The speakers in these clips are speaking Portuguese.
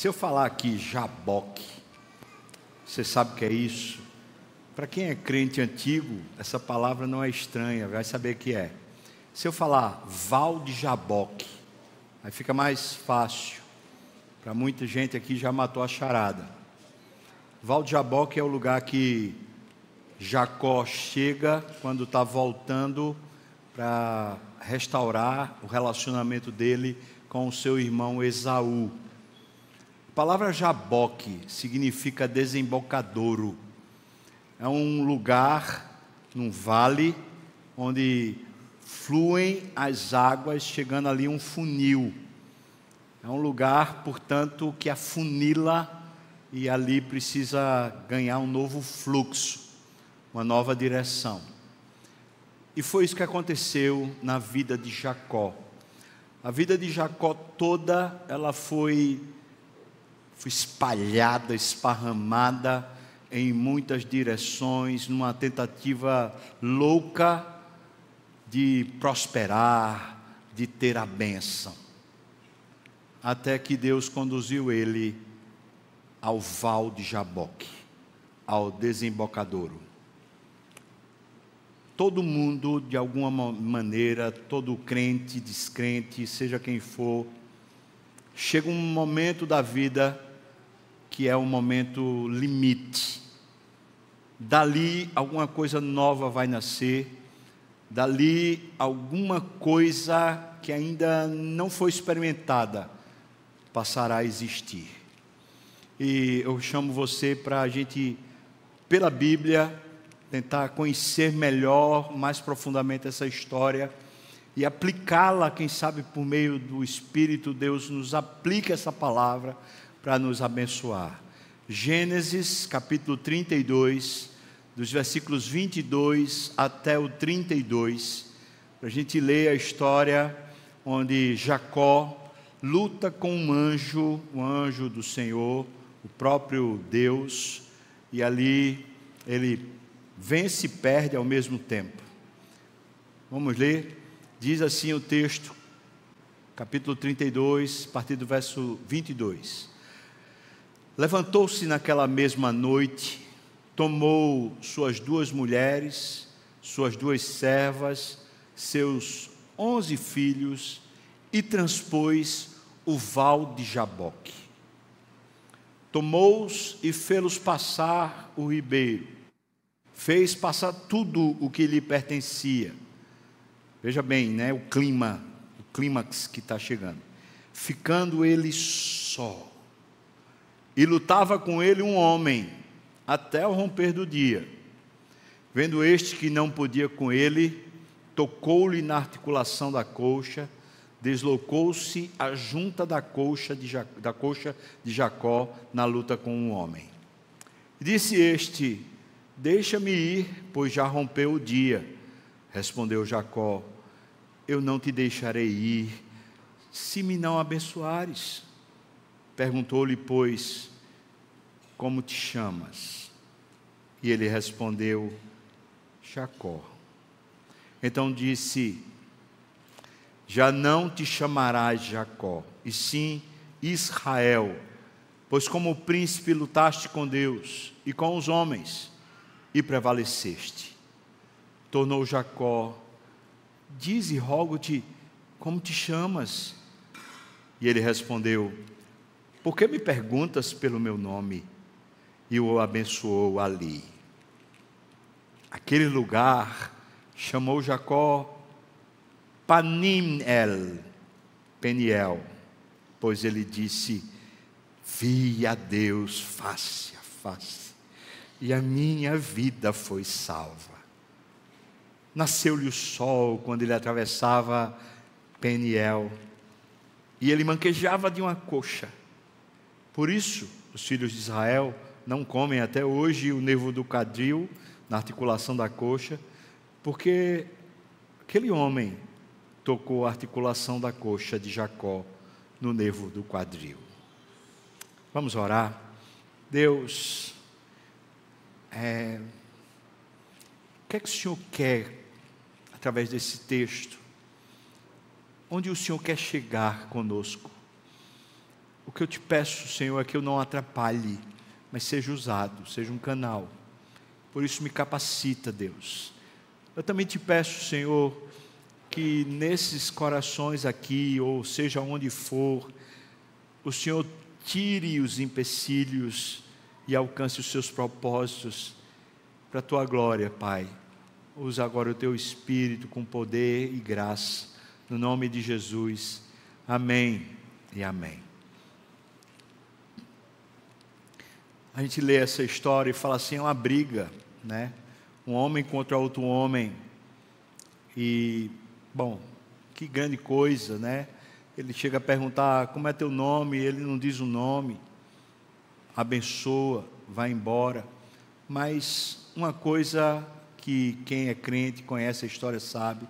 Se eu falar aqui Jaboque, você sabe o que é isso? Para quem é crente antigo, essa palavra não é estranha, vai saber o que é. Se eu falar Val de Jaboque, aí fica mais fácil. Para muita gente aqui já matou a charada. Val de Jaboque é o lugar que Jacó chega quando está voltando para restaurar o relacionamento dele com o seu irmão Esaú. Palavra Jaboque significa desembocadouro. É um lugar num vale onde fluem as águas, chegando ali um funil. É um lugar, portanto, que afunila e ali precisa ganhar um novo fluxo, uma nova direção. E foi isso que aconteceu na vida de Jacó. A vida de Jacó toda, ela foi, foi espalhada, esparramada em muitas direções, numa tentativa louca de prosperar, de ter a bênção. Até que Deus conduziu ele ao val de Jaboque, ao desembocadouro. Todo mundo, de alguma maneira, todo crente, descrente, seja quem for, chega um momento da vida que é um momento limite. Dali alguma coisa nova vai nascer dali alguma coisa que ainda não foi experimentada passará a existir. E eu chamo você para a gente, pela Bíblia, tentar conhecer melhor, mais profundamente essa história e aplicá-la, quem sabe por meio do Espírito, Deus nos aplica essa palavra para nos abençoar. Gênesis capítulo 32, dos versículos 22 até o 32, para a gente ler a história onde Jacó luta com um anjo, um anjo do Senhor, o próprio Deus, e ali ele vence e perde ao mesmo tempo. Vamos ler? Diz assim o texto, capítulo 32, a partir do verso 22. Levantou-se naquela mesma noite tomou suas duas mulheres, suas duas servas, seus onze filhos e transpôs o val de Jaboque. Tomou-os e fê-los passar o ribeiro, fez passar tudo o que lhe pertencia. Veja bem, né, o clima, o clímax que está chegando. Ficando ele só. E lutava com ele um homem até o romper do dia. Vendo este que não podia com ele, tocou-lhe na articulação da coxa, deslocou-se a junta da coxa, de, da coxa de Jacó na luta com um homem. Disse este: Deixa-me ir, pois já rompeu o dia. Respondeu Jacó: Eu não te deixarei ir, se me não abençoares. Perguntou-lhe, pois, como te chamas? E ele respondeu: Jacó. Então disse: Já não te chamarás Jacó, e sim Israel, pois como príncipe lutaste com Deus e com os homens e prevaleceste. Tornou Jacó: Dize, rogo-te, como te chamas? E ele respondeu: Por que me perguntas pelo meu nome? E o abençoou ali. Aquele lugar chamou Jacó Panimel, Peniel, pois ele disse: Vi a Deus face a face, e a minha vida foi salva. Nasceu-lhe o sol quando ele atravessava Peniel, e ele manquejava de uma coxa. Por isso, os filhos de Israel não comem até hoje o nervo do quadril, na articulação da coxa, porque aquele homem tocou a articulação da coxa de Jacó no nervo do quadril. Vamos orar. Deus, é, o que é que o Senhor quer através desse texto? Onde o Senhor quer chegar conosco? O que eu te peço, Senhor, é que eu não atrapalhe, mas seja usado, seja um canal. Por isso me capacita, Deus. Eu também te peço, Senhor, que nesses corações aqui, ou seja onde for, o Senhor tire os empecilhos e alcance os seus propósitos para a tua glória, Pai. Usa agora o teu espírito com poder e graça, no nome de Jesus. Amém e amém. A gente lê essa história e fala assim: é uma briga, né? Um homem contra outro homem. E, bom, que grande coisa, né? Ele chega a perguntar: como é teu nome? Ele não diz o nome. Abençoa, vai embora. Mas uma coisa que quem é crente, conhece a história, sabe: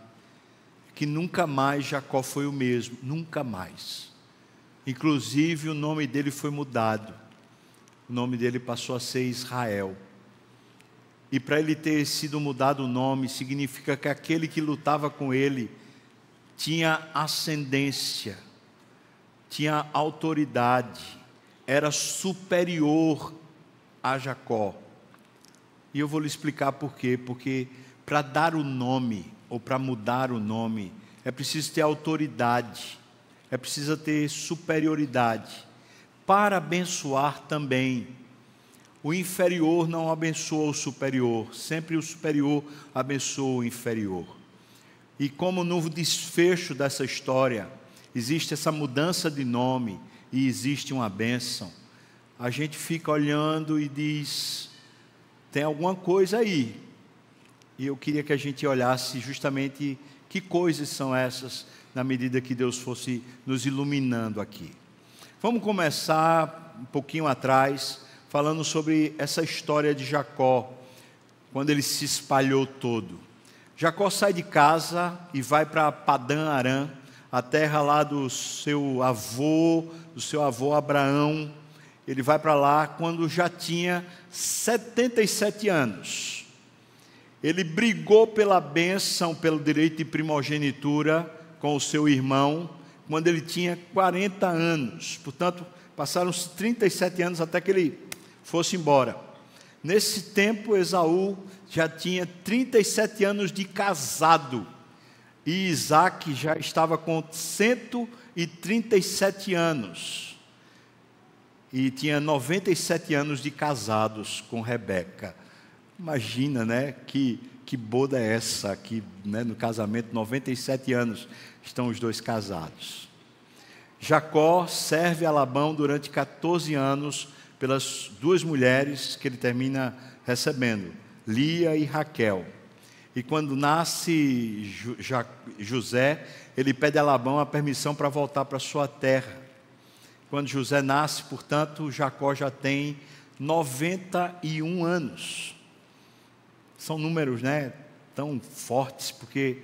que nunca mais Jacó foi o mesmo, nunca mais. Inclusive o nome dele foi mudado o nome dele passou a ser Israel. E para ele ter sido mudado o nome, significa que aquele que lutava com ele tinha ascendência, tinha autoridade, era superior a Jacó. E eu vou lhe explicar por quê. Porque para dar o nome, ou para mudar o nome, é preciso ter autoridade, é preciso ter superioridade para abençoar também. O inferior não abençoa o superior, sempre o superior abençoa o inferior. E como no desfecho dessa história existe essa mudança de nome e existe uma bênção, a gente fica olhando e diz: tem alguma coisa aí. E eu queria que a gente olhasse justamente que coisas são essas, na medida que Deus fosse nos iluminando aqui. Vamos começar um pouquinho atrás, falando sobre essa história de Jacó, quando ele se espalhou todo. Jacó sai de casa e vai para Padã Arã, a terra lá do seu avô, do seu avô Abraão. Ele vai para lá quando já tinha 77 anos. Ele brigou pela bênção, pelo direito de primogenitura com o seu irmão, quando ele tinha 40 anos. Portanto, passaram os 37 anos até que ele fosse embora. Nesse tempo, Esaú já tinha 37 anos de casado e Isaac já estava com 137 anos e tinha 97 anos de casados com Rebeca. Imagina, né? Que, que boda é essa aqui, né, no casamento, 97 anos estão os dois casados. Jacó serve a Labão durante 14 anos pelas duas mulheres que ele termina recebendo, Lia e Raquel. E quando nasce José, ele pede a Labão a permissão para voltar para sua terra. Quando José nasce, portanto, Jacó já tem 91 anos. São números, né, tão fortes, porque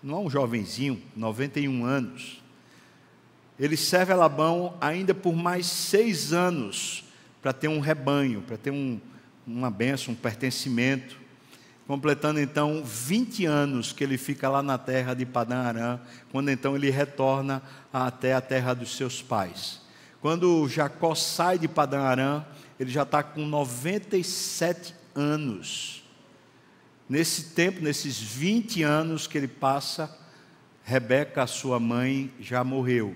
não é um jovenzinho, 91 anos. Ele serve a Labão ainda por mais seis anos, para ter um rebanho, para ter um, uma benção, um pertencimento. Completando então 20 anos que ele fica lá na terra de Padã Arã, quando então ele retorna até a terra dos seus pais. Quando Jacó sai de Padã Arã, ele já está com 97 anos. Nesse tempo, nesses 20 anos que ele passa, Rebeca, sua mãe, já morreu.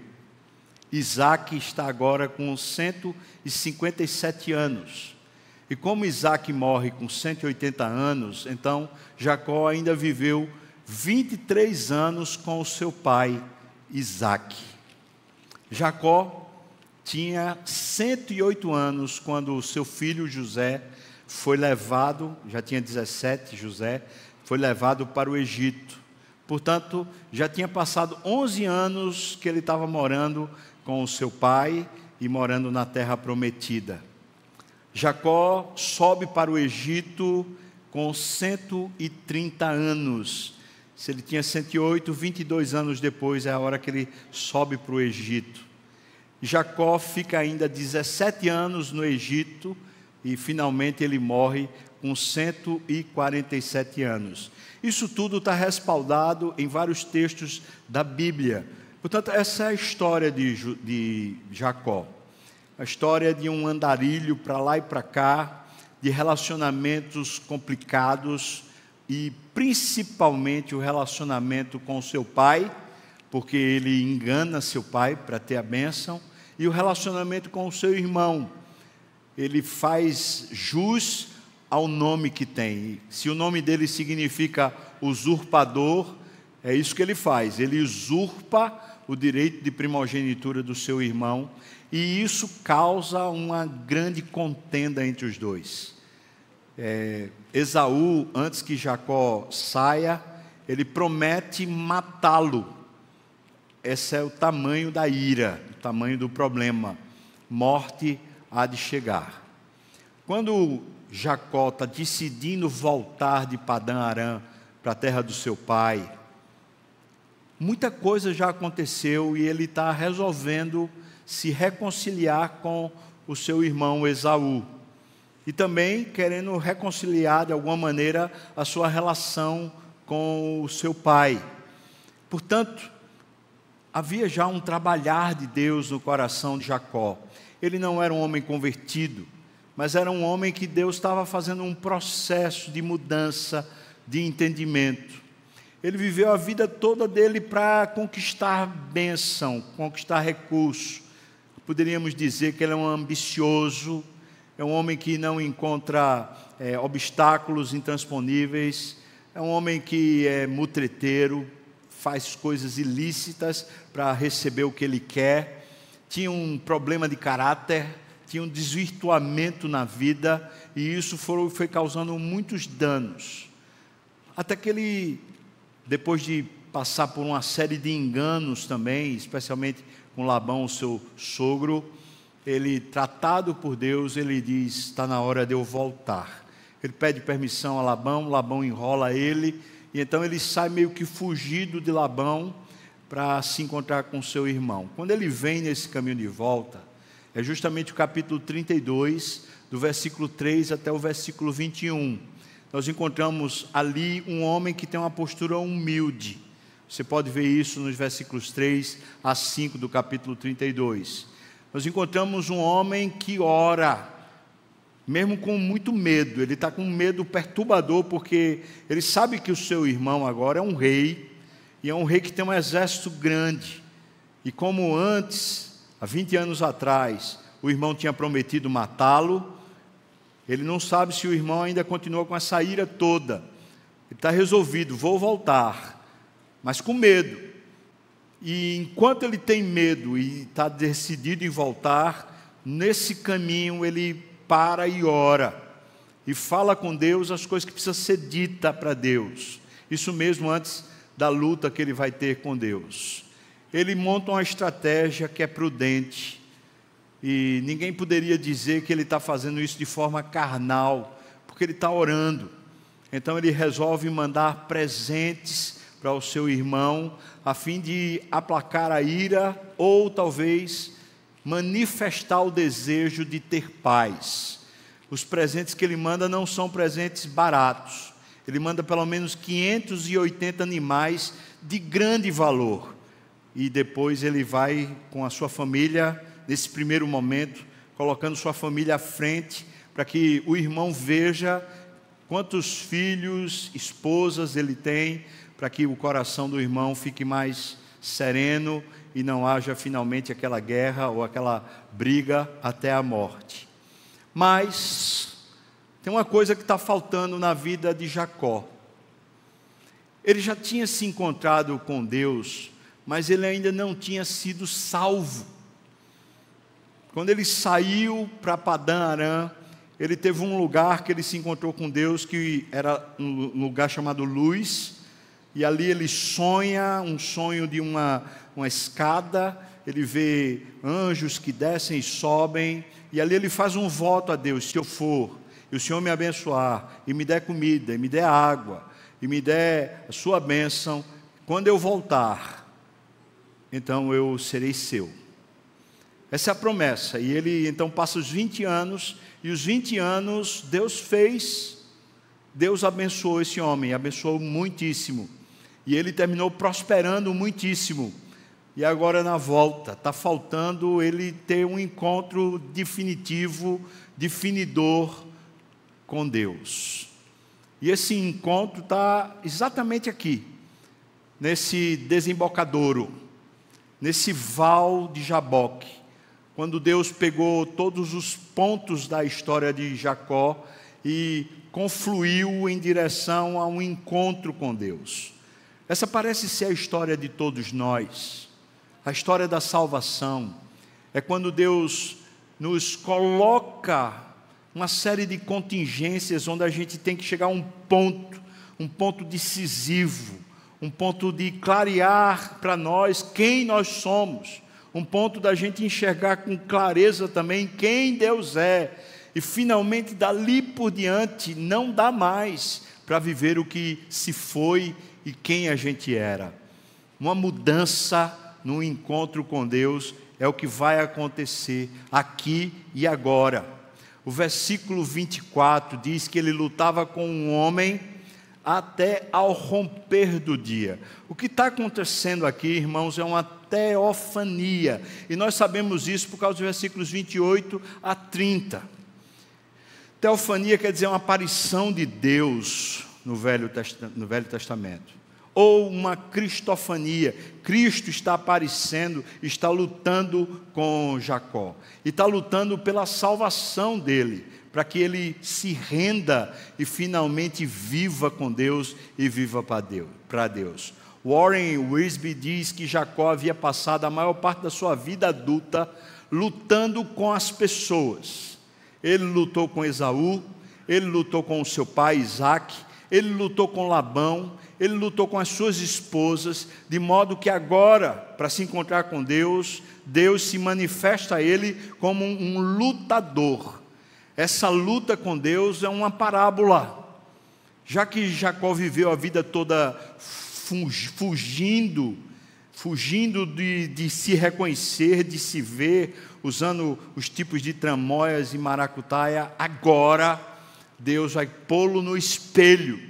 Isaac está agora com 157 anos. E como Isaac morre com 180 anos, então Jacó ainda viveu 23 anos com o seu pai Isaac. Jacó tinha 108 anos quando o seu filho José foi levado, já tinha 17, José, foi levado para o Egito. Portanto, já tinha passado 11 anos que ele estava morando com o seu pai e morando na terra prometida. Jacó sobe para o Egito com 130 anos. Se ele tinha 108, 22 anos depois é a hora que ele sobe para o Egito. Jacó fica ainda 17 anos no Egito e finalmente ele morre com 147 anos. Isso tudo está respaldado em vários textos da Bíblia. Portanto, essa é a história de, de Jacó. a história de um andarilho para lá e para cá, de relacionamentos complicados e principalmente o relacionamento com seu pai, porque ele engana seu pai para ter a bênção, e o relacionamento com o seu irmão. Ele faz jus ao nome que tem. Se o nome dele significa usurpador, é isso que ele faz. Ele usurpa o direito de primogenitura do seu irmão, e isso causa uma grande contenda entre os dois. É, Esaú, antes que Jacó saia, ele promete matá-lo. Esse é o tamanho da ira, o tamanho do problema. Morte há de chegar. Quando Jacó está decidindo voltar de Padã Arã para a terra do seu pai, muita coisa já aconteceu e ele está resolvendo se reconciliar com o seu irmão Esaú. E também querendo reconciliar de alguma maneira a sua relação com o seu pai. Portanto, havia já um trabalhar de Deus no coração de Jacó. Ele não era um homem convertido, mas era um homem que Deus estava fazendo um processo de mudança de entendimento. Ele viveu a vida toda dele para conquistar bênção, conquistar recurso. Poderíamos dizer que ele é um ambicioso, é um homem que não encontra é, obstáculos intransponíveis, é um homem que é mutreteiro, faz coisas ilícitas para receber o que ele quer, tinha um problema de caráter, tinha um desvirtuamento na vida, e isso foi, foi causando muitos danos. Até que ele depois de passar por uma série de enganos também, especialmente com Labão, seu sogro, ele, tratado por Deus, ele diz: está na hora de eu voltar. Ele pede permissão a Labão, Labão enrola ele, e então ele sai meio que fugido de Labão para se encontrar com seu irmão. Quando ele vem nesse caminho de volta, é justamente o capítulo 32, do versículo 3 até o versículo 21 nós encontramos ali um homem que tem uma postura humilde. Você pode ver isso nos versículos 3 a 5 do capítulo 32. Nós encontramos um homem que ora, mesmo com muito medo, ele está com um medo perturbador, porque ele sabe que o seu irmão agora é um rei, e é um rei que tem um exército grande. E como antes, há 20 anos atrás, o irmão tinha prometido matá-lo, ele não sabe se o irmão ainda continua com essa ira toda. Ele está resolvido, vou voltar, mas com medo. E enquanto ele tem medo e está decidido em voltar, nesse caminho ele para e ora. E fala com Deus as coisas que precisam ser dita para Deus. Isso mesmo antes da luta que ele vai ter com Deus. Ele monta uma estratégia que é prudente e ninguém poderia dizer que ele está fazendo isso de forma carnal, porque ele está orando. Então ele resolve mandar presentes para o seu irmão, a fim de aplacar a ira ou talvez manifestar o desejo de ter paz. Os presentes que ele manda não são presentes baratos. Ele manda pelo menos 580 animais de grande valor. E depois ele vai com a sua família nesse primeiro momento, colocando sua família à frente, para que o irmão veja quantos filhos, esposas ele tem, para que o coração do irmão fique mais sereno e não haja finalmente aquela guerra ou aquela briga até a morte. Mas tem uma coisa que está faltando na vida de Jacó. Ele já tinha se encontrado com Deus, mas ele ainda não tinha sido salvo. Quando ele saiu para Padã Arã, ele teve um lugar que ele se encontrou com Deus, que era um lugar chamado Luz, e ali ele sonha um sonho de uma, uma escada, ele vê anjos que descem e sobem, e ali ele faz um voto a Deus: se eu for, e o Senhor me abençoar, e me der comida, e me der água, e me der a sua bênção, quando eu voltar, então eu serei seu. Essa é a promessa. E ele então passa os 20 anos, e os 20 anos Deus fez, Deus abençoou esse homem, abençoou muitíssimo. E ele terminou prosperando muitíssimo. e agora na volta. Está faltando ele ter um encontro definitivo, definidor com Deus. E esse encontro está exatamente aqui, nesse desembocadouro, nesse val de Jaboque, quando Deus pegou todos os pontos da história de Jacó e confluiu em direção a um encontro com Deus. Essa parece ser a história de todos nós, a história da salvação. É quando Deus nos coloca uma série de contingências onde a gente tem que chegar a um ponto, um ponto decisivo, um ponto de clarear para nós quem nós somos, um ponto da gente enxergar com clareza também quem Deus é, e finalmente dali por diante não dá mais para viver o que se foi e quem a gente era. Uma mudança no encontro com Deus é o que vai acontecer aqui e agora. O versículo 24 diz que ele lutava com um homem até ao romper do dia. O que está acontecendo aqui, irmãos, é uma teofania. E nós sabemos isso por causa dos versículos 28 a 30. Teofania quer dizer uma aparição de Deus no Velho, Testamento ou uma cristofania. Cristo está aparecendo, está lutando com Jacó e está lutando pela salvação dele, para que ele se renda e finalmente viva com Deus e viva para Deus. Warren Wisby diz que Jacó havia passado a maior parte da sua vida adulta lutando com as pessoas. Ele lutou com Esaú, ele lutou com o seu pai Isaac, ele lutou com Labão, ele lutou com as suas esposas, de modo que agora, para se encontrar com Deus, Deus se manifesta a ele como um, lutador. Essa luta com Deus é uma parábola. Já que Jacó viveu a vida toda fugindo, fugindo de, de se reconhecer, de se ver, usando os tipos de tramóias e maracutaia, agora Deus vai pô-lo no espelho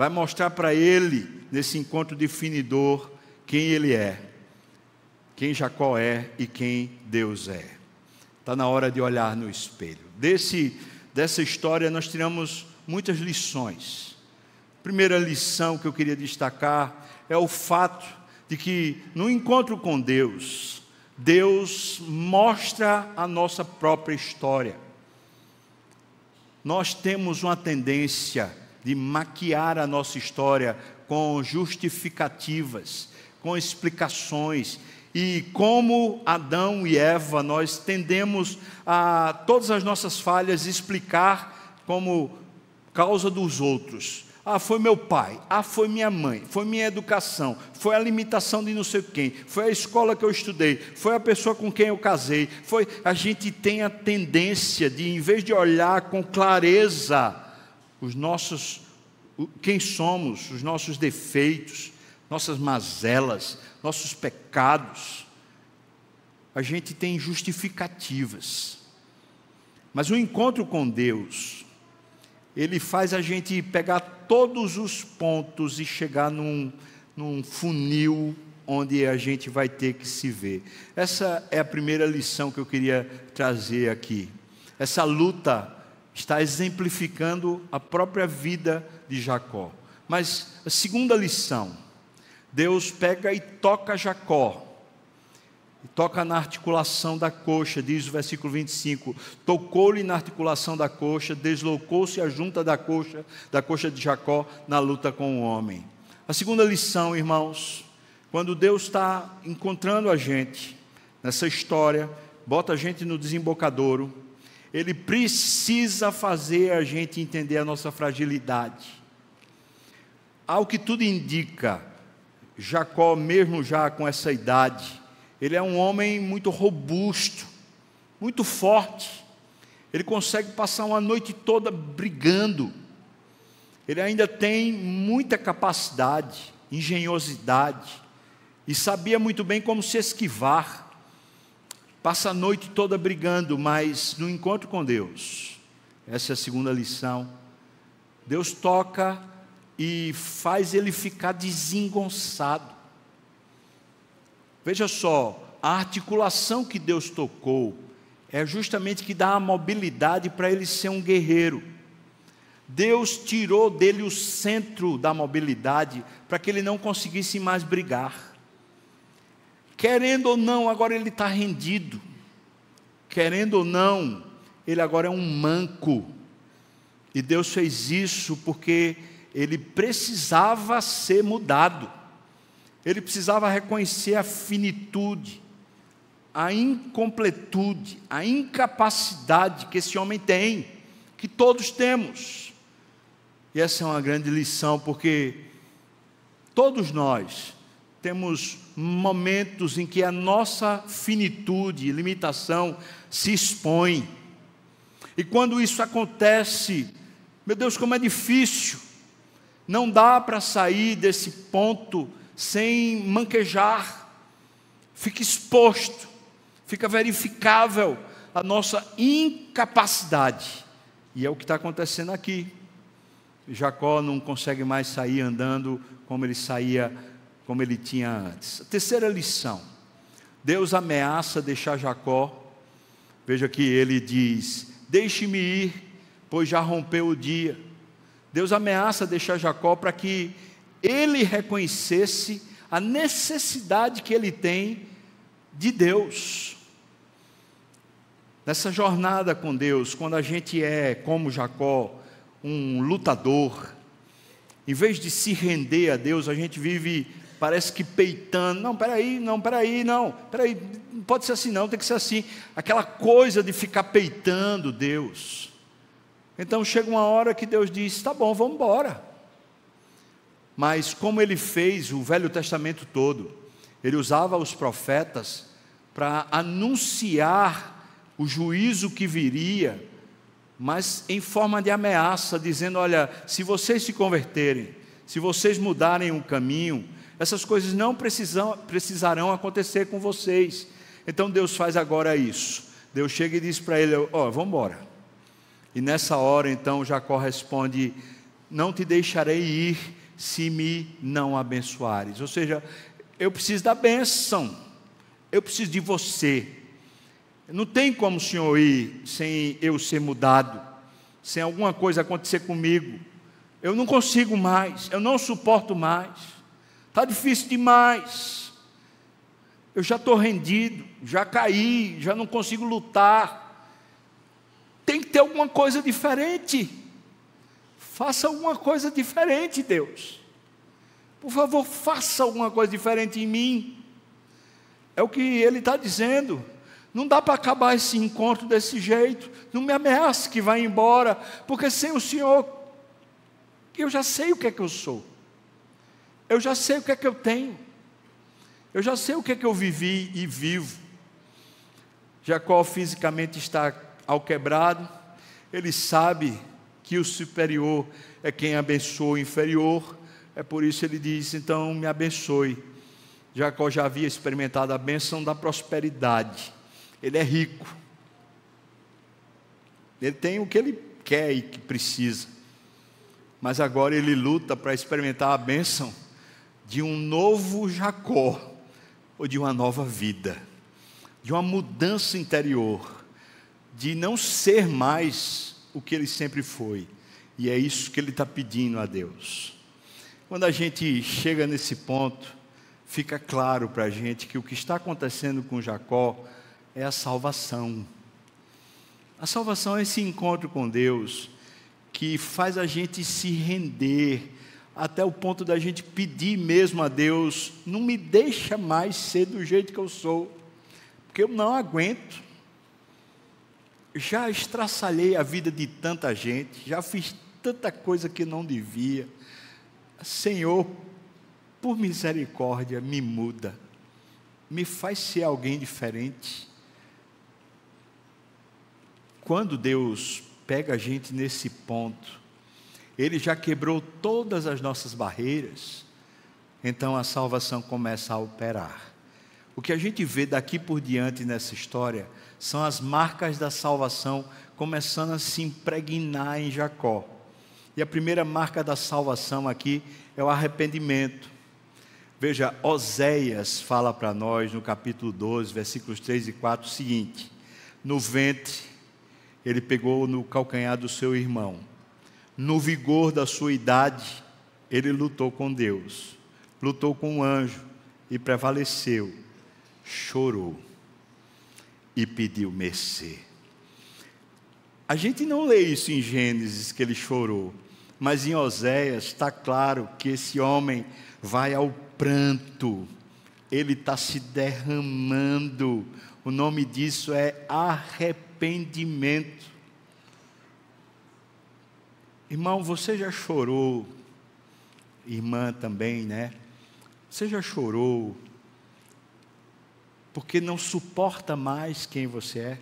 vai mostrar para ele, nesse encontro definidor, quem ele é, quem Jacó é e quem Deus é. Está na hora de olhar no espelho. Desse, dessa história nós tiramos muitas lições. primeira lição que eu queria destacar é o fato de que no encontro com Deus, Deus mostra a nossa própria história. Nós temos uma tendência de maquiar a nossa história com justificativas, com explicações. E como Adão e Eva, nós tendemos a todas as nossas falhas explicar como causa dos outros. Ah, foi meu pai, ah, foi minha mãe, foi minha educação, foi a limitação de não sei quem, foi a escola que eu estudei, foi a pessoa com quem eu casei, foi. A gente tem a tendência de, em vez de olhar com clareza os nossos, quem somos, os nossos defeitos, nossas mazelas, nossos pecados. A gente tem justificativas. Mas o encontro com Deus, ele faz a gente pegar todos os pontos e chegar num, num funil onde a gente vai ter que se ver. Essa é a primeira lição que eu queria trazer aqui. Essa luta está exemplificando a própria vida de Jacó. Mas a segunda lição, Deus pega e toca Jacó, e toca na articulação da coxa, diz o versículo 25: tocou-lhe na articulação da coxa, deslocou-se a junta da coxa, da coxa de Jacó na luta com o homem. A segunda lição, irmãos, quando Deus está encontrando a gente nessa história, bota a gente no desembocadouro, ele precisa fazer a gente entender a nossa fragilidade. Ao que tudo indica, Jacó, mesmo já com essa idade, ele é um homem muito robusto, muito forte. Ele consegue passar uma noite toda brigando. Ele ainda tem muita capacidade, engenhosidade, e sabia muito bem como se esquivar passa a noite toda brigando, mas no encontro com Deus, essa é a segunda lição. Deus toca e faz ele ficar desengonçado. Veja só, a articulação que Deus tocou é justamente que dá a mobilidade para ele ser um guerreiro. Deus tirou dele o centro da mobilidade para que ele não conseguisse mais brigar. Querendo ou não, agora ele está rendido. Querendo ou não, ele agora é um manco. E Deus fez isso porque ele precisava ser mudado. Ele precisava reconhecer a finitude, a incompletude, a incapacidade que esse homem tem, que todos temos. E essa é uma grande lição, porque todos nós temos momentos em que a nossa finitude limitação se expõe. E quando isso acontece, meu Deus, como é difícil. Não dá para sair desse ponto sem manquejar. Fica exposto, fica verificável a nossa incapacidade. E é o que está acontecendo aqui. Jacó não consegue mais sair andando como ele saía, como ele tinha antes. A terceira lição: Deus ameaça deixar Jacó. Veja que ele diz: Deixe-me ir, pois já rompeu o dia. Deus ameaça deixar Jacó para que ele reconhecesse a necessidade que ele tem de Deus. Nessa jornada com Deus, quando a gente é, como Jacó, um lutador, em vez de se render a Deus, a gente vive, parece que peitando. Não, peraí, não, peraí, não, peraí, não pode ser assim, não, tem que ser assim. Aquela coisa de ficar peitando Deus. Então chega uma hora que Deus diz: tá bom, vamos embora. Mas como ele fez o Velho Testamento todo, ele usava os profetas para anunciar o juízo que viria mas em forma de ameaça, dizendo: olha, se vocês se converterem, se vocês mudarem o caminho, essas coisas não precisam, precisarão acontecer com vocês. Então Deus faz agora isso. Deus chega e diz para ele: ó, oh, vamos embora. E nessa hora, então, Jacó responde: Não te deixarei ir se me não abençoares. Ou seja, eu preciso da bênção, eu preciso de você. Não tem como o senhor ir sem eu ser mudado, sem alguma coisa acontecer comigo. Eu não consigo mais, eu não suporto mais. Está difícil demais. Eu já estou rendido, já caí, já não consigo lutar. Tem que ter alguma coisa diferente. Faça alguma coisa diferente, Deus. Por favor, faça alguma coisa diferente em mim. É o que ele está dizendo. Não dá para acabar esse encontro desse jeito. Não me ameace que vai embora, porque sem o Senhor, eu já sei o que é que eu sou. Eu já sei o que é que eu tenho. Eu já sei o que é que eu vivi e vivo. Jacó fisicamente está ao quebrado. Ele sabe que o superior é quem abençoa o inferior. É por isso ele diz: então me abençoe. Jacó já havia experimentado a bênção da prosperidade ele é rico. Ele tem o que ele quer e que precisa. Mas agora ele luta para experimentar a bênção de um novo Jacó, ou de uma nova vida, de uma mudança interior, de não ser mais o que ele sempre foi. E é isso que ele está pedindo a Deus. Quando a gente chega nesse ponto, fica claro para a gente que o que está acontecendo com Jacó é a salvação. A salvação é esse encontro com Deus que faz a gente se render até o ponto da gente pedir mesmo a Deus: não me deixa mais ser do jeito que eu sou, porque eu não aguento. Já estraçalhei a vida de tanta gente, já fiz tanta coisa que não devia. Senhor, por misericórdia, me muda, me faz ser alguém diferente. Quando Deus pega a gente nesse ponto, Ele já quebrou todas as nossas barreiras, então a salvação começa a operar. O que a gente vê daqui por diante nessa história são as marcas da salvação começando a se impregnar em Jacó. E a primeira marca da salvação aqui é o arrependimento. Veja, Oséias fala para nós no capítulo 12, versículos 3 e 4 o seguinte: No ventre ele pegou no calcanhar do seu irmão, no vigor da sua idade ele lutou com Deus, lutou com o anjo e prevaleceu, chorou e pediu mercê. A gente não lê isso em Gênesis que ele chorou, mas em Oséias está claro que esse homem vai ao pranto, ele está se derramando. O nome disso é arrependimento. Irmão, você já chorou, irmã também, né? Você já chorou porque não suporta mais quem você é?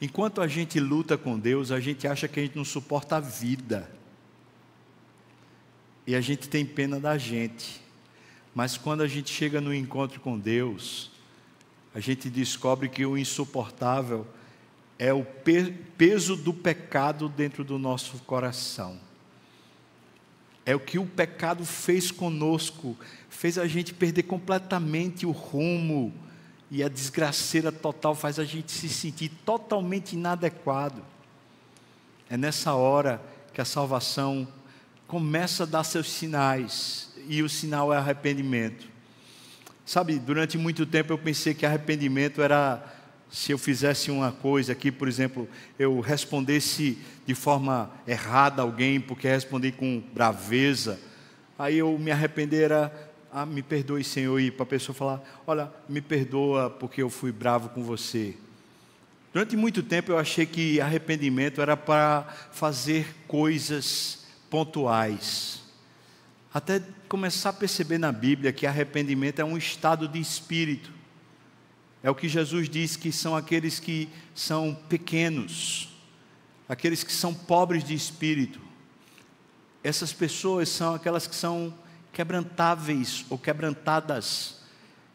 Enquanto a gente luta com Deus, a gente acha que a gente não suporta a vida e a gente tem pena da gente. Mas quando a gente chega no encontro com Deus, a gente descobre que o insuportável é o peso do pecado dentro do nosso coração. É o que o pecado fez conosco, fez a gente perder completamente o rumo, e a desgraceira total faz a gente se sentir totalmente inadequado. É nessa hora que a salvação começa a dar seus sinais, e o sinal é arrependimento. Sabe, durante muito tempo eu pensei que arrependimento era se eu fizesse uma coisa aqui, por exemplo, eu respondesse de forma errada alguém, porque respondi com braveza, aí eu me arrepender era, ah, me perdoe, Senhor, e para a pessoa falar, olha, me perdoa porque eu fui bravo com você. Durante muito tempo eu achei que arrependimento era para fazer coisas pontuais. Até começar a perceber na Bíblia que arrependimento é um estado de espírito. É o que Jesus diz que são aqueles que são pequenos, aqueles que são pobres de espírito. Essas pessoas são aquelas que são quebrantáveis ou quebrantadas.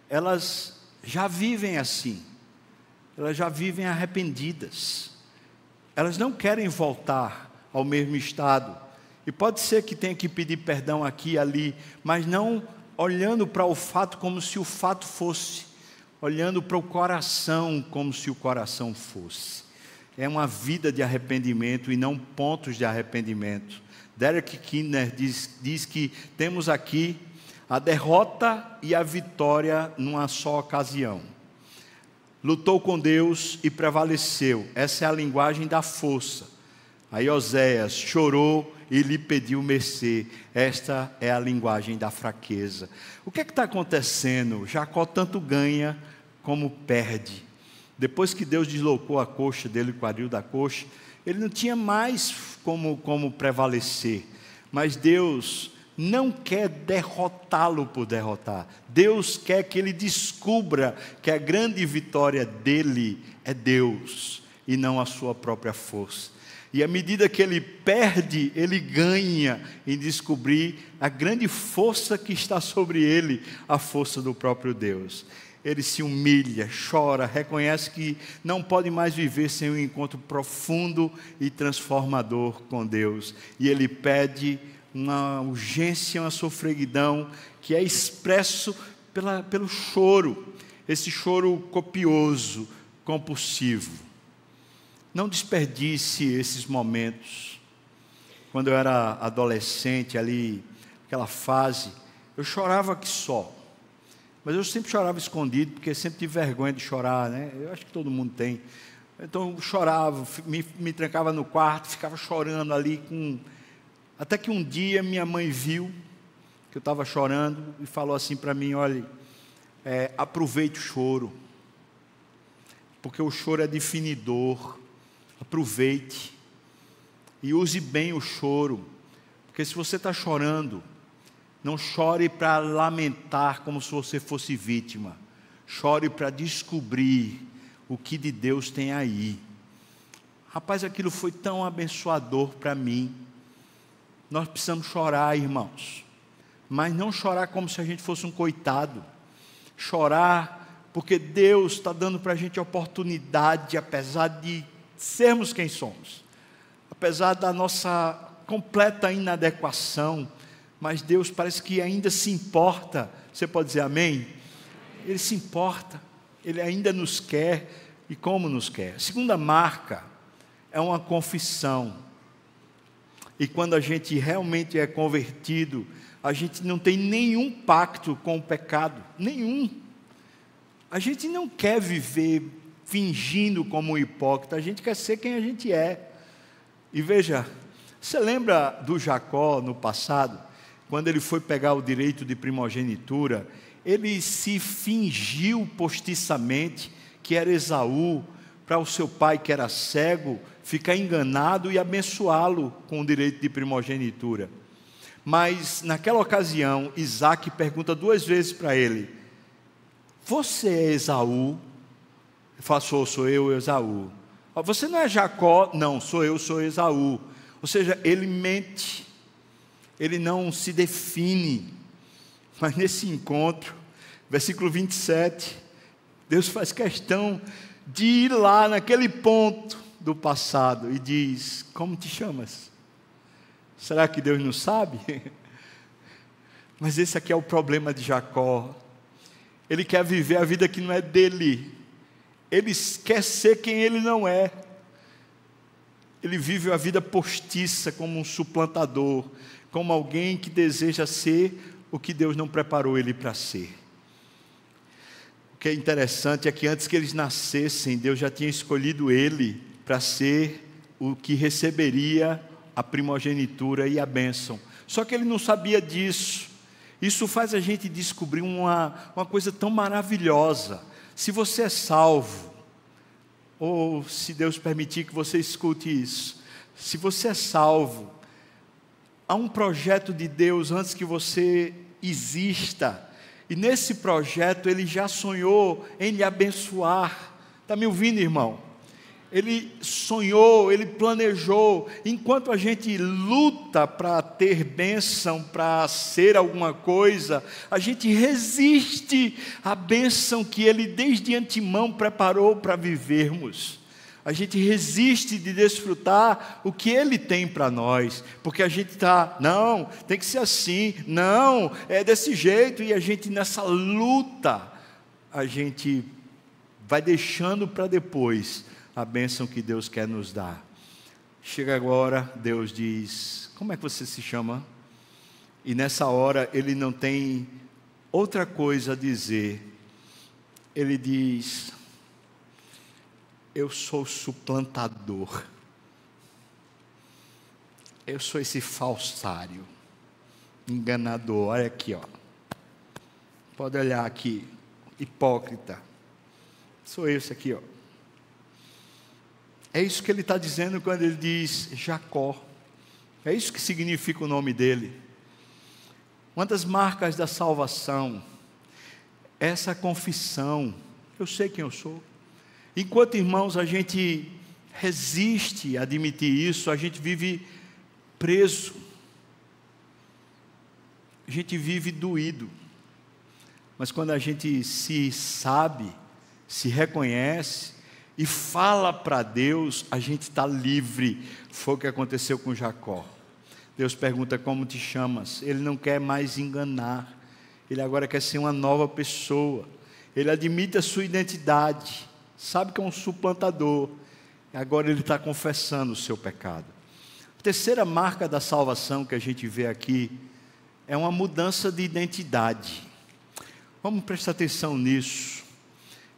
Elas já vivem assim. Elas já vivem arrependidas. Elas não querem voltar ao mesmo estado e pode ser que tenha que pedir perdão aqui e ali, mas não olhando para o fato como se o fato fosse, olhando para o coração como se o coração fosse. É uma vida de arrependimento e não pontos de arrependimento. Derek Kinder diz, diz que temos aqui a derrota e a vitória numa só ocasião. Lutou com Deus e prevaleceu. Essa é a linguagem da força. Aí Oséias chorou e lhe pediu mercê. Esta é a linguagem da fraqueza. O que é que está acontecendo? Jacó tanto ganha como perde. Depois que Deus deslocou a coxa dele, o quadril da coxa, ele não tinha mais como, como prevalecer. Mas Deus não quer derrotá-lo por derrotar. Deus quer que ele descubra que a grande vitória dele é Deus e não a sua própria força. E à medida que ele perde, ele ganha em descobrir a grande força que está sobre ele, a força do próprio Deus. Ele se humilha, chora, reconhece que não pode mais viver sem um encontro profundo e transformador com Deus. E ele pede uma urgência, uma sofreguidão que é expresso pela, pelo choro, esse choro copioso, compulsivo. Não desperdice esses momentos. Quando eu era adolescente, ali, aquela fase, eu chorava que só. Mas eu sempre chorava escondido, porque sempre tive vergonha de chorar, né? Eu acho que todo mundo tem. Então eu chorava, me, me trancava no quarto, ficava chorando ali com. Até que um dia minha mãe viu que eu estava chorando e falou assim para mim: olha, é, aproveite o choro, porque o choro é definidor aproveite e use bem o choro, porque se você está chorando, não chore para lamentar como se você fosse vítima, chore para descobrir o que de Deus tem aí. Rapaz, aquilo foi tão abençoador para mim. Nós precisamos chorar, irmãos, mas não chorar como se a gente fosse um coitado, chorar porque Deus está dando para a gente a oportunidade, apesar de sermos quem somos. Apesar da nossa completa inadequação, mas Deus parece que ainda se importa. Você pode dizer amém? Ele se importa, ele ainda nos quer e como nos quer. A segunda marca é uma confissão. E quando a gente realmente é convertido, a gente não tem nenhum pacto com o pecado, nenhum. A gente não quer viver fingindo como um hipócrita, a gente quer ser quem a gente é. E veja, você lembra do Jacó no passado, quando ele foi pegar o direito de primogenitura, ele se fingiu postiçamente que era Esaú, para o seu pai que era cego ficar enganado e abençoá-lo com o direito de primogenitura. Mas naquela ocasião, Isaac pergunta duas vezes para ele: Você é Esaú? Ele fala, sou, sou eu, Esaú. Você não é Jacó? Não, sou eu, sou Esaú. Ou seja, ele mente, ele não se define. Mas nesse encontro, versículo 27, Deus faz questão de ir lá naquele ponto do passado e diz: Como te chamas? Será que Deus não sabe? Mas esse aqui é o problema de Jacó. Ele quer viver a vida que não é dele. Ele quer ser quem ele não é. Ele vive a vida postiça como um suplantador, como alguém que deseja ser o que Deus não preparou ele para ser. O que é interessante é que antes que eles nascessem, Deus já tinha escolhido ele para ser o que receberia a primogenitura e a bênção. Só que ele não sabia disso. Isso faz a gente descobrir uma, uma coisa tão maravilhosa. Se você é salvo, ou se Deus permitir que você escute isso, se você é salvo, há um projeto de Deus antes que você exista, e nesse projeto ele já sonhou em lhe abençoar. Está me ouvindo, irmão? Ele sonhou, ele planejou. Enquanto a gente luta para ter bênção, para ser alguma coisa, a gente resiste à bênção que ele desde antemão preparou para vivermos a gente resiste de desfrutar o que Ele tem para nós, porque a gente está, não, tem que ser assim, não, é desse jeito, e a gente nessa luta, a gente vai deixando para depois a bênção que Deus quer nos dar. Chega agora, Deus diz: Como é que você se chama? E nessa hora ele não tem outra coisa a dizer. Ele diz: eu sou suplantador. Eu sou esse falsário, enganador. Olha aqui, ó. Pode olhar aqui, hipócrita. Sou esse aqui, ó. É isso que ele está dizendo quando ele diz Jacó. É isso que significa o nome dele. Uma das marcas da salvação, essa confissão. Eu sei quem eu sou. Enquanto, irmãos, a gente resiste a admitir isso, a gente vive preso, a gente vive doído. Mas quando a gente se sabe, se reconhece e fala para Deus, a gente está livre. Foi o que aconteceu com Jacó. Deus pergunta como te chamas. Ele não quer mais enganar. Ele agora quer ser uma nova pessoa. Ele admite a sua identidade sabe que é um suplantador, agora ele está confessando o seu pecado. A terceira marca da salvação que a gente vê aqui é uma mudança de identidade. Vamos prestar atenção nisso.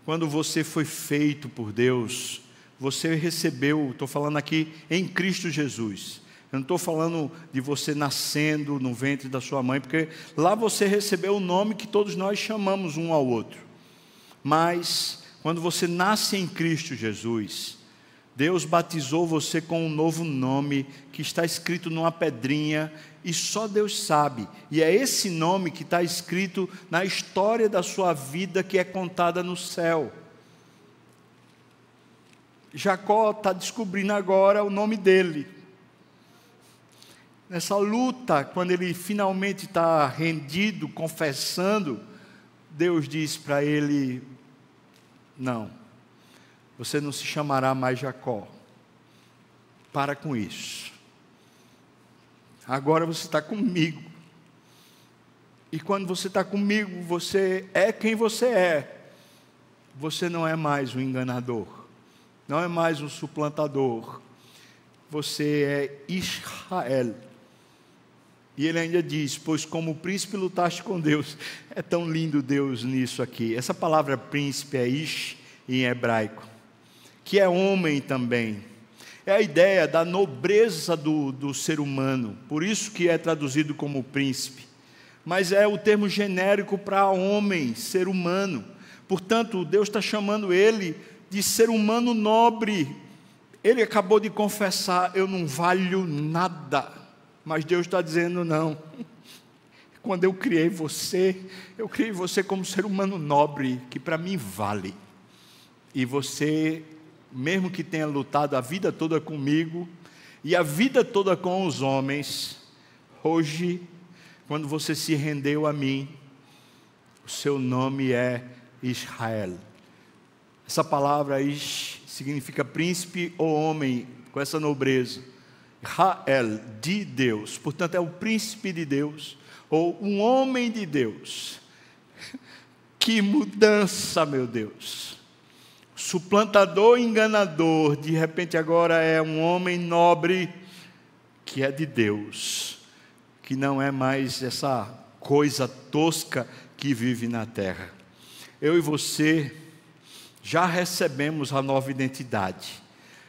Quando você foi feito por Deus, você recebeu, estou falando aqui em Cristo Jesus. Eu não estou falando de você nascendo no ventre da sua mãe, porque lá você recebeu o nome que todos nós chamamos um ao outro. Mas quando você nasce em Cristo Jesus, Deus batizou você com um novo nome que está escrito numa pedrinha e só Deus sabe. E é esse nome que está escrito na história da sua vida que é contada no céu. Jacó está descobrindo agora o nome dele. Nessa luta, quando ele finalmente está rendido, confessando, Deus diz para ele: não. Você não se chamará mais Jacó. Para com isso. Agora você está comigo. E quando você está comigo, você é quem você é. Você não é mais um enganador, não é mais um suplantador. Você é Israel. E ele ainda diz: Pois como príncipe lutaste com Deus. É tão lindo Deus nisso aqui. Essa palavra príncipe é Ish em hebraico, que é homem também. É a ideia da nobreza do, do ser humano. Por isso que é traduzido como príncipe mas é o termo genérico para homem, ser humano. Portanto, Deus está chamando ele de ser humano nobre. Ele acabou de confessar: Eu não valho nada. Mas Deus está dizendo: Não. Quando eu criei você, eu criei você como ser humano nobre, que para mim vale. E você, mesmo que tenha lutado a vida toda comigo, e a vida toda com os homens, hoje quando você se rendeu a mim, o seu nome é Israel. Essa palavra Ish significa príncipe ou homem, com essa nobreza. Rael, de Deus, portanto é o príncipe de Deus, ou um homem de Deus. Que mudança, meu Deus! Suplantador enganador, de repente agora é um homem nobre que é de Deus que não é mais essa coisa tosca que vive na terra. Eu e você já recebemos a nova identidade.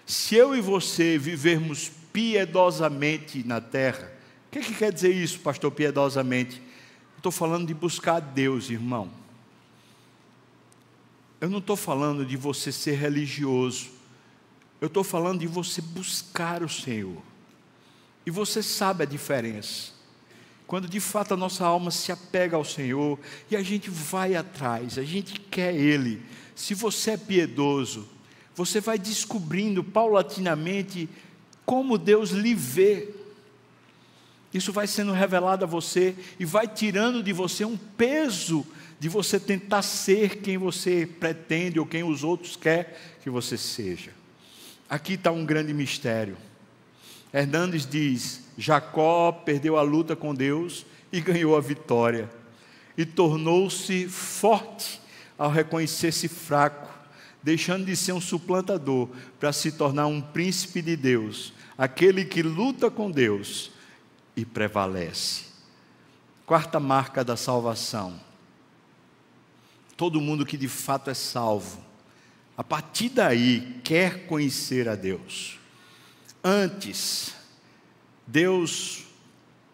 Se eu e você vivermos piedosamente na terra, o que, que quer dizer isso, pastor, piedosamente? Estou falando de buscar Deus, irmão. Eu não estou falando de você ser religioso. Eu estou falando de você buscar o Senhor. E você sabe a diferença quando de fato a nossa alma se apega ao Senhor e a gente vai atrás, a gente quer Ele. Se você é piedoso, você vai descobrindo paulatinamente como Deus lhe vê. Isso vai sendo revelado a você e vai tirando de você um peso de você tentar ser quem você pretende ou quem os outros querem que você seja. Aqui está um grande mistério. Hernandes diz: Jacó perdeu a luta com Deus e ganhou a vitória. E tornou-se forte ao reconhecer-se fraco, deixando de ser um suplantador para se tornar um príncipe de Deus, aquele que luta com Deus e prevalece. Quarta marca da salvação. Todo mundo que de fato é salvo, a partir daí quer conhecer a Deus. Antes, Deus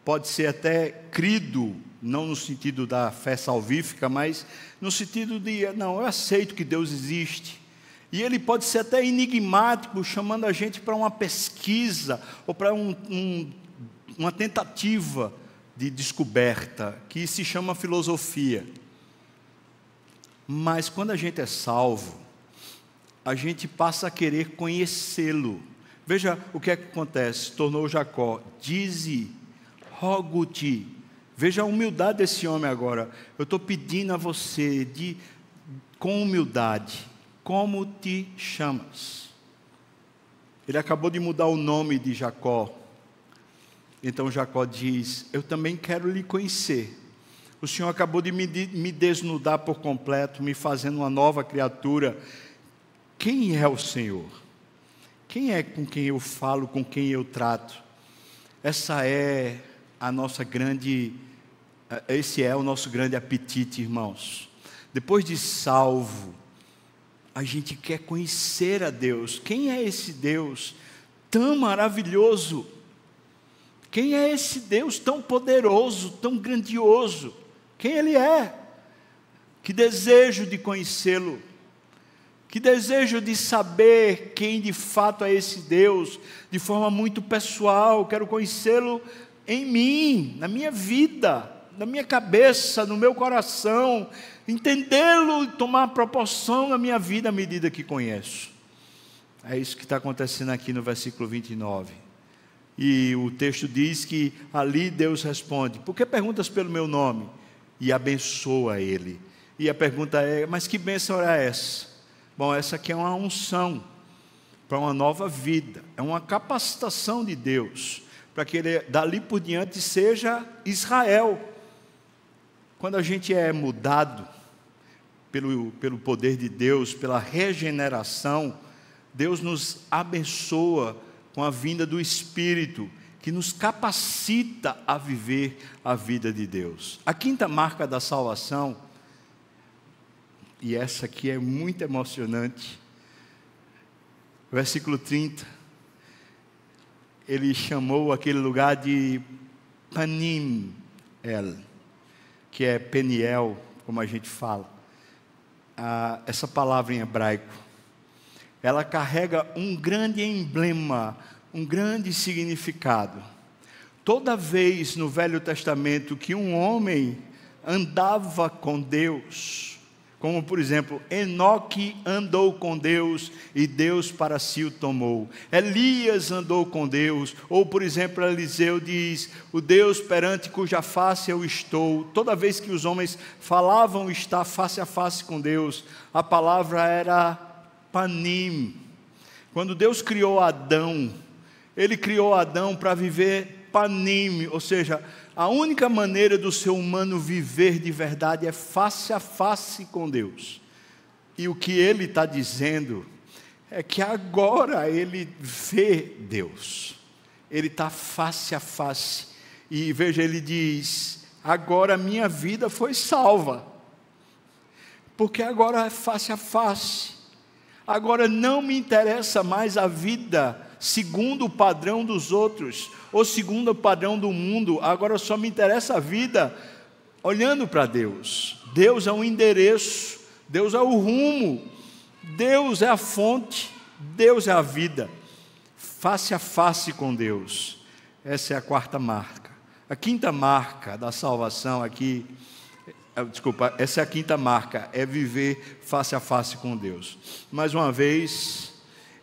pode ser até crido, não no sentido da fé salvífica, mas no sentido de, não, eu aceito que Deus existe. E ele pode ser até enigmático, chamando a gente para uma pesquisa ou para um, um, uma tentativa de descoberta, que se chama filosofia. Mas quando a gente é salvo, a gente passa a querer conhecê-lo. Veja o que é que acontece. Tornou Jacó, dize, rogo-te. Veja a humildade desse homem agora. Eu estou pedindo a você, de, com humildade, como te chamas? Ele acabou de mudar o nome de Jacó. Então Jacó diz: Eu também quero lhe conhecer. O Senhor acabou de me, desnudar por completo, me fazendo uma nova criatura. Quem é o Senhor? Quem é com quem eu falo, com quem eu trato? Essa é a nossa grande, esse é o nosso grande apetite, irmãos. Depois de salvo, a gente quer conhecer a Deus. Quem é esse Deus tão maravilhoso? Quem é esse Deus tão poderoso, tão grandioso? Quem Ele é? Que desejo de conhecê-lo. Que desejo de saber quem de fato é esse Deus, de forma muito pessoal, quero conhecê-lo em mim, na minha vida, na minha cabeça, no meu coração, entendê-lo e tomar proporção na minha vida à medida que conheço. É isso que está acontecendo aqui no versículo 29. E o texto diz que ali Deus responde: Por que perguntas pelo meu nome? E abençoa ele. E a pergunta é: Mas que bênção era essa? Bom, essa aqui é uma unção para uma nova vida, é uma capacitação de Deus para que ele dali por diante seja Israel. Quando a gente é mudado pelo, pelo poder de Deus, pela regeneração, Deus nos abençoa com a vinda do Espírito, que nos capacita a viver a vida de Deus. A quinta marca da salvação, e essa aqui é muito emocionante, versículo 30, ele chamou aquele lugar de Panim El, que é Peniel, como a gente fala. Ah, essa palavra em hebraico, ela carrega um grande emblema, um grande significado. Toda vez no Velho Testamento que um homem andava com Deus, como por exemplo, Enoque andou com Deus e Deus para si o tomou. Elias andou com Deus, ou por exemplo, Eliseu diz: "O Deus perante cuja face eu estou". Toda vez que os homens falavam estar face a face com Deus, a palavra era panim. Quando Deus criou Adão, ele criou Adão para viver panim, ou seja, a única maneira do ser humano viver de verdade é face a face com Deus. E o que ele está dizendo é que agora ele vê Deus, ele está face a face. E veja, ele diz: agora minha vida foi salva, porque agora é face a face. Agora não me interessa mais a vida segundo o padrão dos outros, ou segundo o padrão do mundo, agora só me interessa a vida olhando para Deus. Deus é o endereço, Deus é o rumo, Deus é a fonte, Deus é a vida. Face a face com Deus. Essa é a quarta marca. A quinta marca da salvação aqui, é, desculpa, essa é a quinta marca, é viver face a face com Deus. Mais uma vez,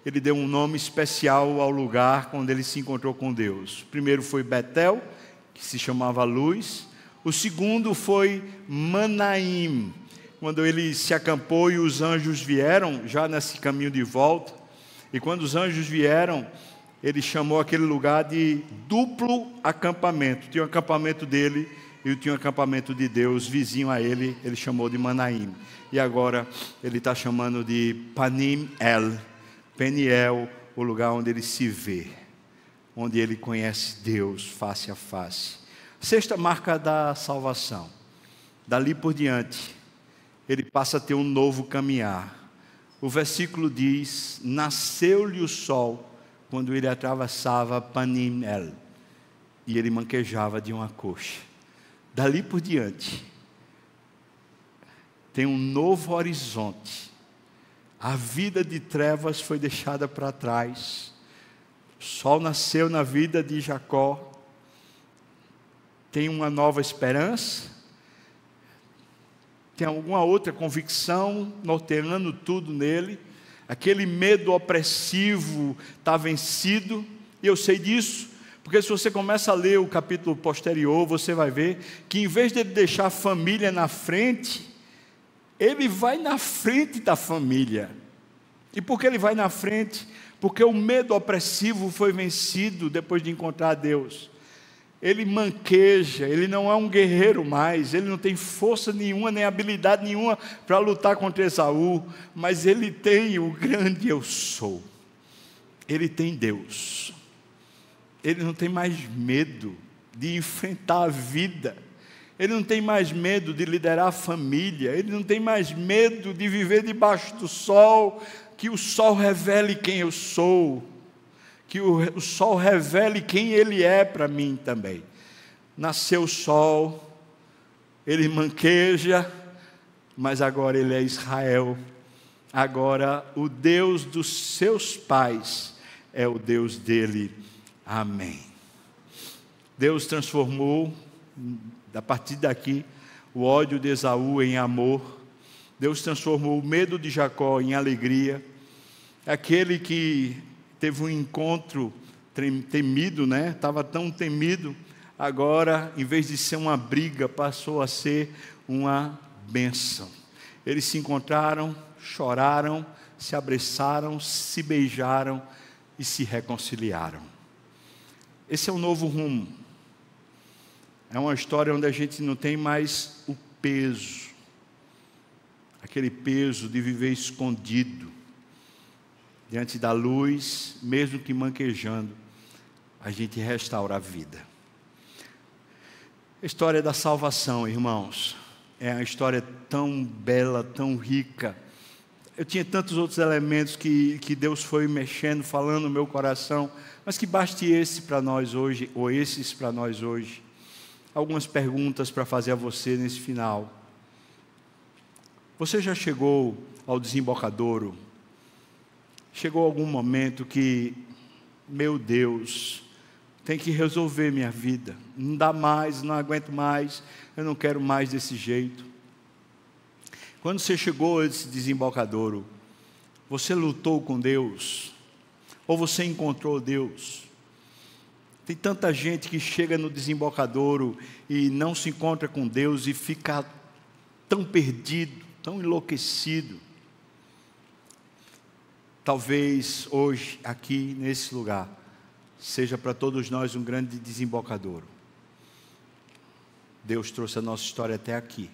ele deu um nome especial ao lugar quando ele se encontrou com Deus. O primeiro foi Betel, que se chamava Luz. O segundo foi Manaim, quando ele se acampou e os anjos vieram, já nesse caminho de volta. E quando os anjos vieram, ele chamou aquele lugar de duplo acampamento. Tinha o um acampamento dele e tinha o um acampamento de Deus vizinho a ele, ele chamou de Manaim. E agora ele está chamando de Panim El Peniel, o lugar onde ele se vê, onde ele conhece Deus face a face. Sexta marca da salvação. Dali por diante, ele passa a ter um novo caminhar. O versículo diz: Nasceu-lhe o sol quando ele atravessava Panimel, e ele manquejava de uma coxa. Dali por diante, tem um novo horizonte a vida de trevas foi deixada para trás. O sol nasceu na vida de Jacó. Tem uma nova esperança. Tem alguma outra convicção norteando tudo nele. Aquele medo opressivo está vencido. E eu sei disso, porque se você começa a ler o capítulo posterior, você vai ver que em vez de deixar a família na frente, ele vai na frente da família. E por que ele vai na frente? Porque o medo opressivo foi vencido depois de encontrar Deus. Ele manqueja, ele não é um guerreiro mais, ele não tem força nenhuma, nem habilidade nenhuma para lutar contra Esaú, mas ele tem o grande eu sou. Ele tem Deus. Ele não tem mais medo de enfrentar a vida ele não tem mais medo de liderar a família, ele não tem mais medo de viver debaixo do sol, que o sol revele quem eu sou, que o, o sol revele quem ele é para mim também. Nasceu o sol, ele manqueja, mas agora ele é Israel. Agora o Deus dos seus pais é o Deus dele. Amém. Deus transformou a partir daqui, o ódio de Esaú em amor. Deus transformou o medo de Jacó em alegria. Aquele que teve um encontro temido, né? Estava tão temido, agora, em vez de ser uma briga, passou a ser uma bênção. Eles se encontraram, choraram, se abraçaram, se beijaram e se reconciliaram. Esse é o novo rumo É uma história onde a gente não tem mais o peso, aquele peso de viver escondido diante da luz, mesmo que manquejando, a gente restaura a vida. A história da salvação, irmãos, é uma história tão bela, tão rica. Eu tinha tantos outros elementos que, que Deus foi mexendo, falando no meu coração, mas que baste esse para nós hoje, ou esses para nós hoje. Algumas perguntas para fazer a você nesse final. Você já chegou ao desembocadouro? Chegou algum momento que, meu Deus, tem que resolver minha vida. Não dá mais, não aguento mais, eu não quero mais desse jeito. Quando você chegou a esse desembocadouro, você lutou com Deus? Ou você encontrou Deus? Tem tanta gente que chega no desembocadouro e não se encontra com Deus e fica tão perdido, tão enlouquecido. Talvez hoje, aqui nesse lugar, seja para todos nós um grande desembocadouro. Deus trouxe a nossa história até aqui.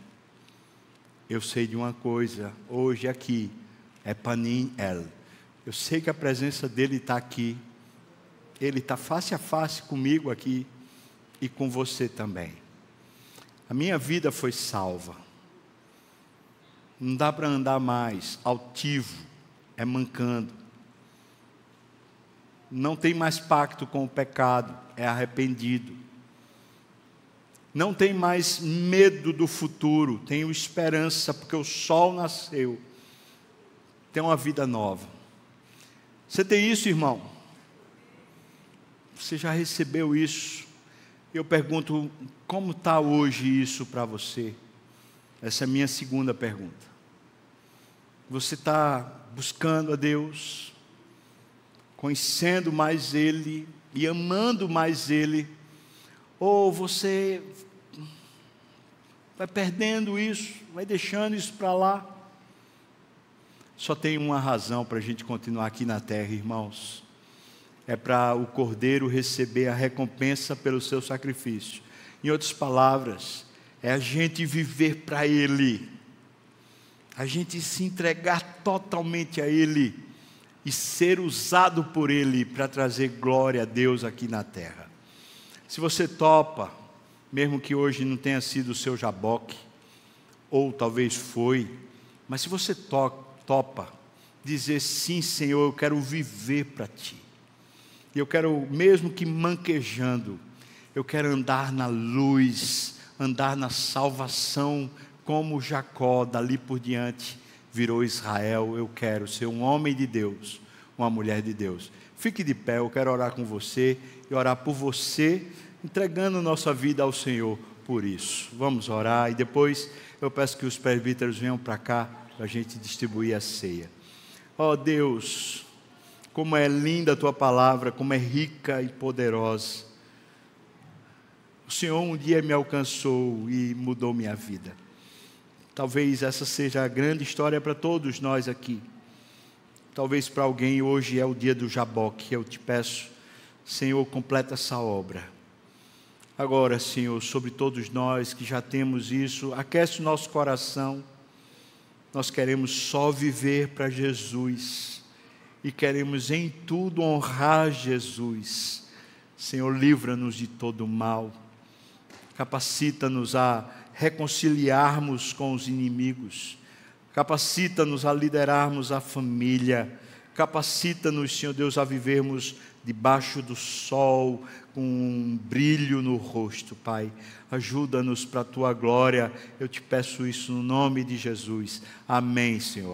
Eu sei de uma coisa, hoje aqui é Panim El. Eu sei que a presença dele está aqui. Ele está face a face comigo aqui e com você também. A minha vida foi salva. Não dá para andar mais altivo, é mancando não tem mais pacto com o pecado, é arrependido. Não tem mais medo do futuro, tenho esperança, porque o sol nasceu. Tem uma vida nova. Você tem isso, irmão? Você já recebeu isso? Eu pergunto, como está hoje isso para você? Essa é a minha segunda pergunta. Você está buscando a Deus? conhecendo mais Ele e amando mais Ele, ou você vai perdendo isso, vai deixando isso para lá. Só tem uma razão para a gente continuar aqui na terra, irmãos. É para o cordeiro receber a recompensa pelo seu sacrifício. Em outras palavras, é a gente viver para Ele, a gente se entregar totalmente a Ele e ser usado por Ele para trazer glória a Deus aqui na terra. Se você topa, mesmo que hoje não tenha sido o seu jaboque, ou talvez foi, mas se você to topa, dizer sim, Senhor, eu quero viver para Ti, eu quero, mesmo que manquejando, eu quero andar na luz, andar na salvação, como Jacó, dali por diante virou Israel, eu quero ser um homem de Deus, uma mulher de Deus. Fique de pé, eu quero orar com você e orar por você, entregando nossa vida ao Senhor por isso. Vamos orar e depois eu peço que os presbíteros venham para cá para a gente distribuir a ceia. Ó oh, Deus, como é linda a tua palavra, como é rica e poderosa. O Senhor um dia me alcançou e mudou minha vida. Talvez essa seja a grande história para todos nós aqui. Talvez para alguém hoje é o dia do Jaboque. Eu te peço, Senhor, completa essa obra. Agora, Senhor, sobre todos nós que já temos isso, aquece o nosso coração. Nós queremos só viver para Jesus e queremos em tudo honrar Jesus. Senhor, livra-nos de todo mal. Capacita-nos a reconciliarmos com os inimigos. Capacita-nos a liderarmos a família. Capacita-nos, Senhor Deus, a vivermos debaixo do sol, com um brilho no rosto, Pai. Ajuda-nos para a tua glória. Eu te peço isso no nome de Jesus. Amém, Senhor.